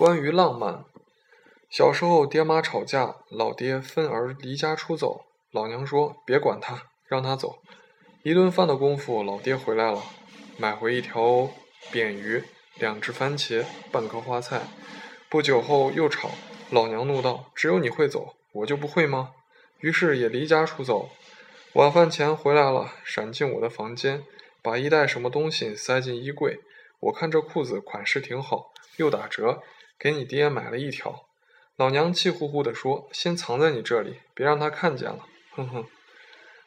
关于浪漫，小时候爹妈吵架，老爹愤而离家出走，老娘说别管他，让他走。一顿饭的功夫，老爹回来了，买回一条扁鱼、两只番茄、半颗花菜。不久后又吵，老娘怒道：“只有你会走，我就不会吗？”于是也离家出走。晚饭前回来了，闪进我的房间，把一袋什么东西塞进衣柜。我看这裤子款式挺好，又打折，给你爹买了一条。老娘气呼呼地说：“先藏在你这里，别让他看见了。”哼哼。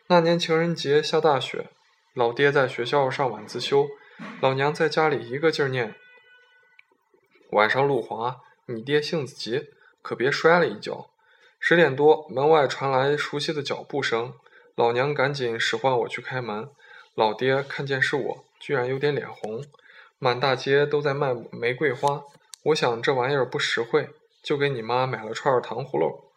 那年情人节下大雪，老爹在学校上晚自修，老娘在家里一个劲儿念。晚上路滑，你爹性子急，可别摔了一跤。十点多，门外传来熟悉的脚步声，老娘赶紧使唤我去开门。老爹看见是我，居然有点脸红。满大街都在卖玫瑰花，我想这玩意儿不实惠，就给你妈买了串糖葫芦。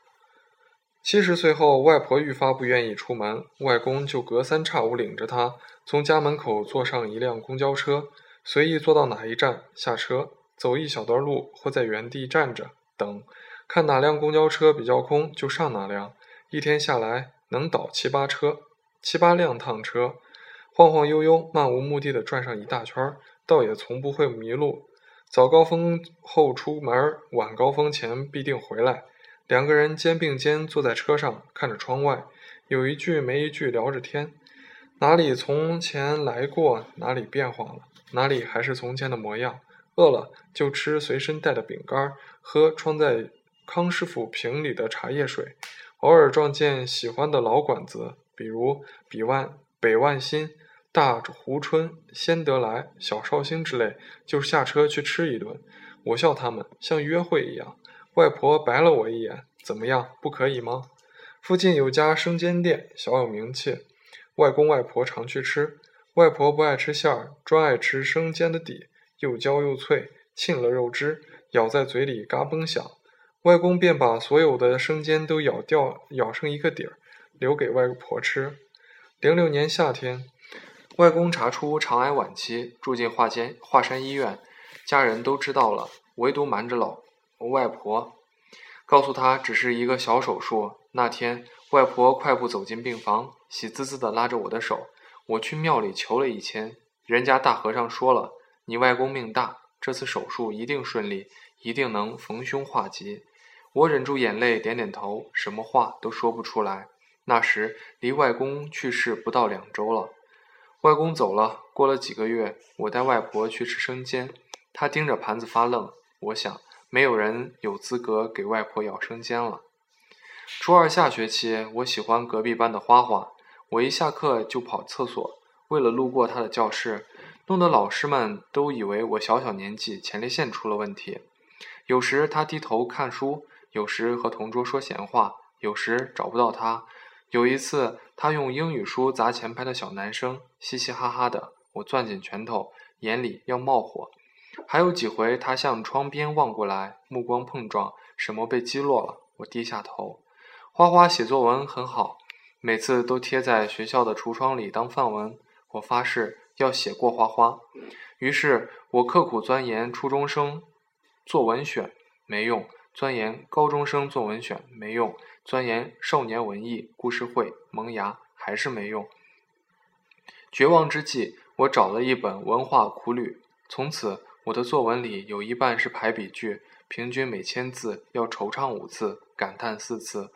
七十岁后，外婆愈发不愿意出门，外公就隔三差五领着她从家门口坐上一辆公交车，随意坐到哪一站下车，走一小段路或在原地站着等，看哪辆公交车比较空就上哪辆。一天下来能倒七八车，七八辆趟车，晃晃悠悠、漫无目的的转上一大圈。倒也从不会迷路，早高峰后出门，晚高峰前必定回来。两个人肩并肩坐在车上，看着窗外，有一句没一句聊着天。哪里从前来过，哪里变化了，哪里还是从前的模样。饿了就吃随身带的饼干，喝装在康师傅瓶里的茶叶水。偶尔撞见喜欢的老馆子，比如比万北万新。大湖春、先得来、小绍兴之类，就下车去吃一顿。我笑他们像约会一样。外婆白了我一眼，怎么样？不可以吗？附近有家生煎店，小有名气。外公外婆常去吃。外婆不爱吃馅儿，专爱吃生煎的底，又焦又脆，沁了肉汁，咬在嘴里嘎嘣响。外公便把所有的生煎都咬掉，咬剩一个底儿，留给外婆吃。零六年夏天。外公查出肠癌晚期，住进华间华山医院，家人都知道了，唯独瞒着老外婆，告诉他只是一个小手术。那天，外婆快步走进病房，喜滋滋地拉着我的手。我去庙里求了一签，人家大和尚说了，你外公命大，这次手术一定顺利，一定能逢凶化吉。我忍住眼泪，点点头，什么话都说不出来。那时离外公去世不到两周了。外公走了，过了几个月，我带外婆去吃生煎，她盯着盘子发愣。我想，没有人有资格给外婆舀生煎了。初二下学期，我喜欢隔壁班的花花，我一下课就跑厕所，为了路过她的教室，弄得老师们都以为我小小年纪前列腺出了问题。有时她低头看书，有时和同桌说闲话，有时找不到她。有一次，他用英语书砸前排的小男生，嘻嘻哈哈的，我攥紧拳头，眼里要冒火。还有几回，他向窗边望过来，目光碰撞，什么被击落了，我低下头。花花写作文很好，每次都贴在学校的橱窗里当范文。我发誓要写过花花。于是我刻苦钻研初中生作文选，没用。钻研高中生作文选没用，钻研少年文艺故事会萌芽还是没用。绝望之际，我找了一本文化苦旅，从此我的作文里有一半是排比句，平均每千字要惆怅五次，感叹四次，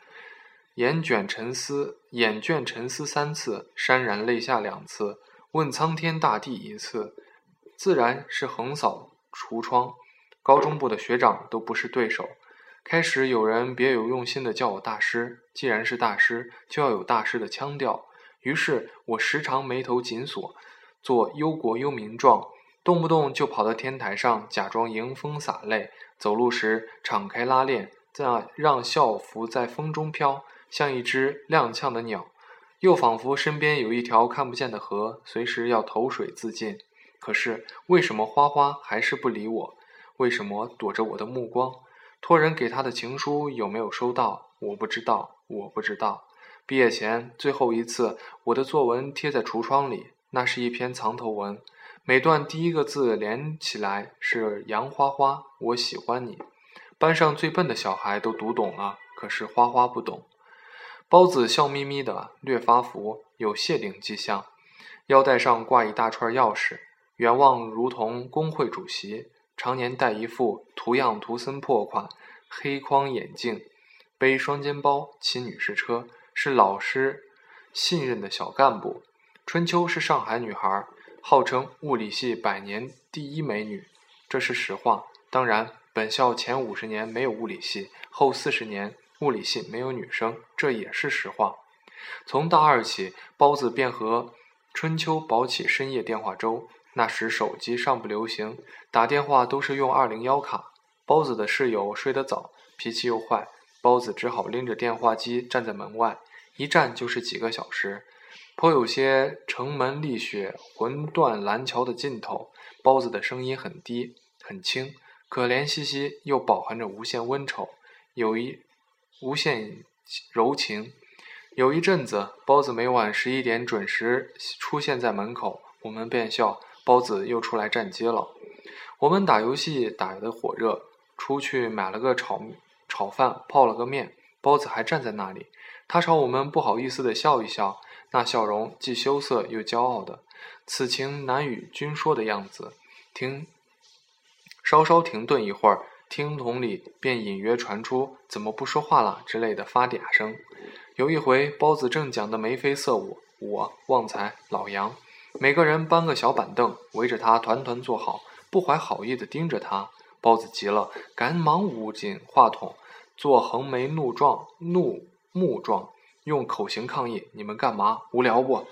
眼卷沉思，眼倦沉思三次，潸然泪下两次，问苍天大地一次，自然是横扫橱窗。高中部的学长都不是对手。开始有人别有用心的叫我大师，既然是大师，就要有大师的腔调。于是我时常眉头紧锁，做忧国忧民状，动不动就跑到天台上假装迎风洒泪，走路时敞开拉链，再让校服在风中飘，像一只踉跄的鸟，又仿佛身边有一条看不见的河，随时要投水自尽。可是为什么花花还是不理我？为什么躲着我的目光？托人给他的情书有没有收到？我不知道，我不知道。毕业前最后一次，我的作文贴在橱窗里，那是一篇藏头文，每段第一个字连起来是“杨花花，我喜欢你”。班上最笨的小孩都读懂了，可是花花不懂。包子笑眯眯的，略发福，有谢顶迹象，腰带上挂一大串钥匙，远望如同工会主席，常年戴一副图样图森破款黑框眼镜，背双肩包，骑女士车，是老师信任的小干部。春秋是上海女孩，号称物理系百年第一美女，这是实话。当然。本校前五十年没有物理系，后四十年物理系没有女生，这也是实话。从大二起，包子便和春秋保起深夜电话粥。那时手机尚不流行，打电话都是用二零幺卡。包子的室友睡得早，脾气又坏，包子只好拎着电话机站在门外，一站就是几个小时，颇有些城门立雪、魂断蓝桥的劲头。包子的声音很低，很轻。可怜兮兮，又饱含着无限温愁，有一无限柔情。有一阵子，包子每晚十一点准时出现在门口，我们便笑包子又出来站街了。我们打游戏打得火热，出去买了个炒炒饭，泡了个面，包子还站在那里。他朝我们不好意思地笑一笑，那笑容既羞涩又骄傲的，此情难与君说的样子。听。稍稍停顿一会儿，听筒里便隐约传出“怎么不说话了”之类的发嗲声。有一回，包子正讲得眉飞色舞，我、旺财、老杨，每个人搬个小板凳，围着他团团坐好，不怀好意地盯着他。包子急了，赶忙捂紧话筒，做横眉怒状、怒目状，用口型抗议：“你们干嘛？无聊不？”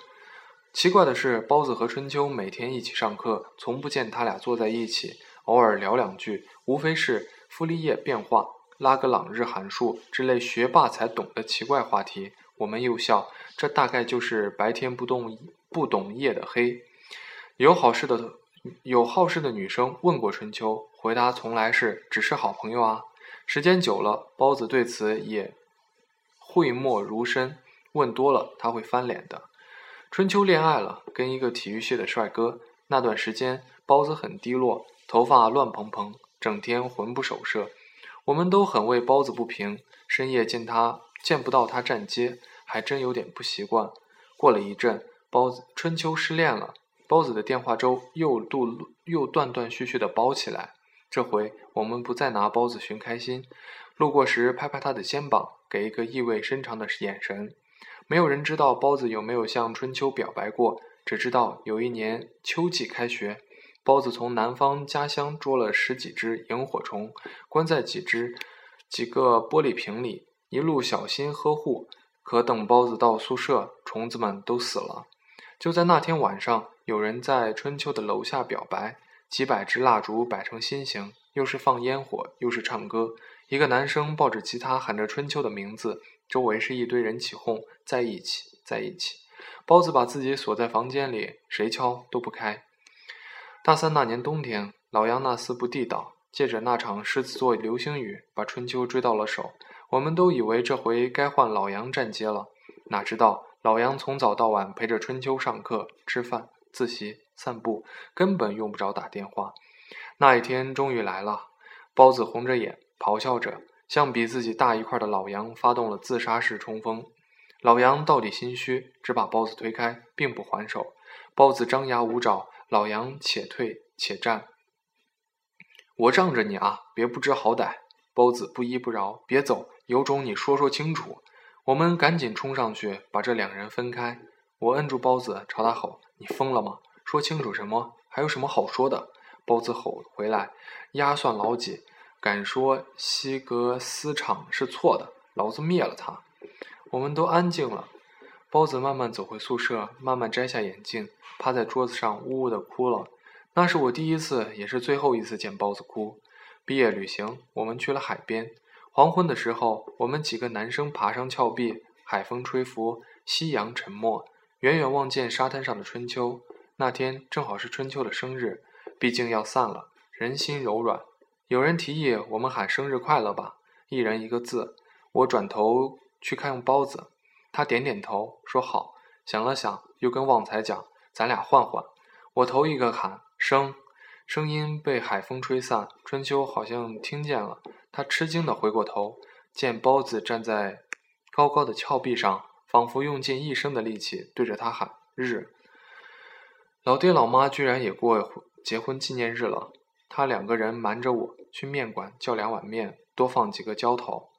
奇怪的是，包子和春秋每天一起上课，从不见他俩坐在一起。偶尔聊两句，无非是傅立叶变化、拉格朗日函数之类学霸才懂的奇怪话题。我们又笑，这大概就是白天不动不懂夜的黑。有好事的有好事的女生问过春秋，回答从来是只是好朋友啊。时间久了，包子对此也讳莫如深。问多了，他会翻脸的。春秋恋爱了，跟一个体育系的帅哥。那段时间，包子很低落。头发乱蓬蓬，整天魂不守舍，我们都很为包子不平。深夜见他见不到他站街，还真有点不习惯。过了一阵，包子春秋失恋了，包子的电话粥又度又断断续续的煲起来。这回我们不再拿包子寻开心，路过时拍拍他的肩膀，给一个意味深长的眼神。没有人知道包子有没有向春秋表白过，只知道有一年秋季开学。包子从南方家乡捉了十几只萤火虫，关在几只几个玻璃瓶里，一路小心呵护。可等包子到宿舍，虫子们都死了。就在那天晚上，有人在春秋的楼下表白，几百支蜡烛摆成心形，又是放烟火，又是唱歌。一个男生抱着吉他喊着春秋的名字，周围是一堆人起哄，在一起，在一起。包子把自己锁在房间里，谁敲都不开。大三那年冬天，老杨那厮不地道，借着那场狮子座流星雨，把春秋追到了手。我们都以为这回该换老杨站街了，哪知道老杨从早到晚陪着春秋上课、吃饭、自习、散步，根本用不着打电话。那一天终于来了，包子红着眼，咆哮着，向比自己大一块的老杨发动了自杀式冲锋。老杨到底心虚，只把包子推开，并不还手。包子张牙舞爪。老杨且退且战，我让着你啊！别不知好歹。包子不依不饶，别走，有种你说说清楚。我们赶紧冲上去，把这两人分开。我摁住包子，朝他吼：“你疯了吗？说清楚什么？还有什么好说的？”包子吼回来：“压算老几？敢说西格斯场是错的，老子灭了他！”我们都安静了。包子慢慢走回宿舍，慢慢摘下眼镜，趴在桌子上呜呜的哭了。那是我第一次，也是最后一次见包子哭。毕业旅行，我们去了海边。黄昏的时候，我们几个男生爬上峭壁，海风吹拂，夕阳沉默，远远望见沙滩上的春秋。那天正好是春秋的生日，毕竟要散了，人心柔软。有人提议我们喊生日快乐吧，一人一个字。我转头去看包子。他点点头，说好。想了想，又跟旺财讲：“咱俩换换，我头一个喊生，声音被海风吹散。春秋好像听见了，他吃惊地回过头，见包子站在高高的峭壁上，仿佛用尽一生的力气对着他喊“日”。老爹老妈居然也过结婚纪念日了。他两个人瞒着我去面馆叫两碗面，多放几个浇头。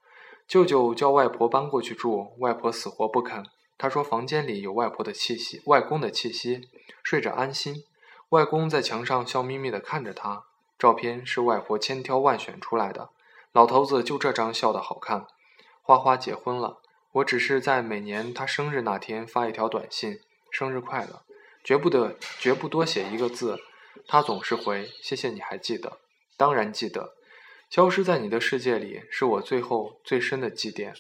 舅舅叫外婆搬过去住，外婆死活不肯。他说房间里有外婆的气息，外公的气息，睡着安心。外公在墙上笑眯眯地看着他，照片是外婆千挑万选出来的。老头子就这张笑得好看。花花结婚了，我只是在每年他生日那天发一条短信：“生日快乐。”绝不得，绝不多写一个字。他总是回：“谢谢你还记得。”当然记得。消失在你的世界里，是我最后最深的祭奠。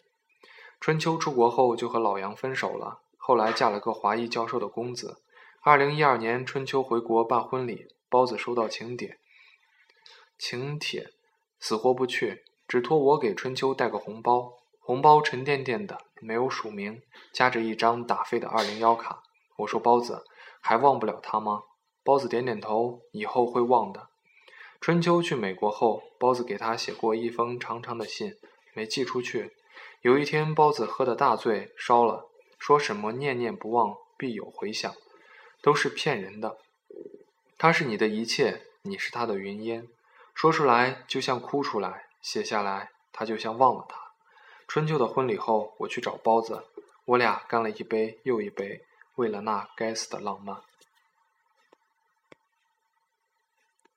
春秋出国后就和老杨分手了，后来嫁了个华裔教授的公子。二零一二年，春秋回国办婚礼，包子收到请帖，请帖死活不去，只托我给春秋带个红包。红包沉甸甸的，没有署名，夹着一张打飞的二零幺卡。我说包子。还忘不了他吗？包子点点头，以后会忘的。春秋去美国后，包子给他写过一封长长的信，没寄出去。有一天，包子喝得大醉，烧了，说什么念念不忘，必有回响，都是骗人的。他是你的一切，你是他的云烟。说出来就像哭出来，写下来他就像忘了他。春秋的婚礼后，我去找包子，我俩干了一杯又一杯。为了那该死的浪漫。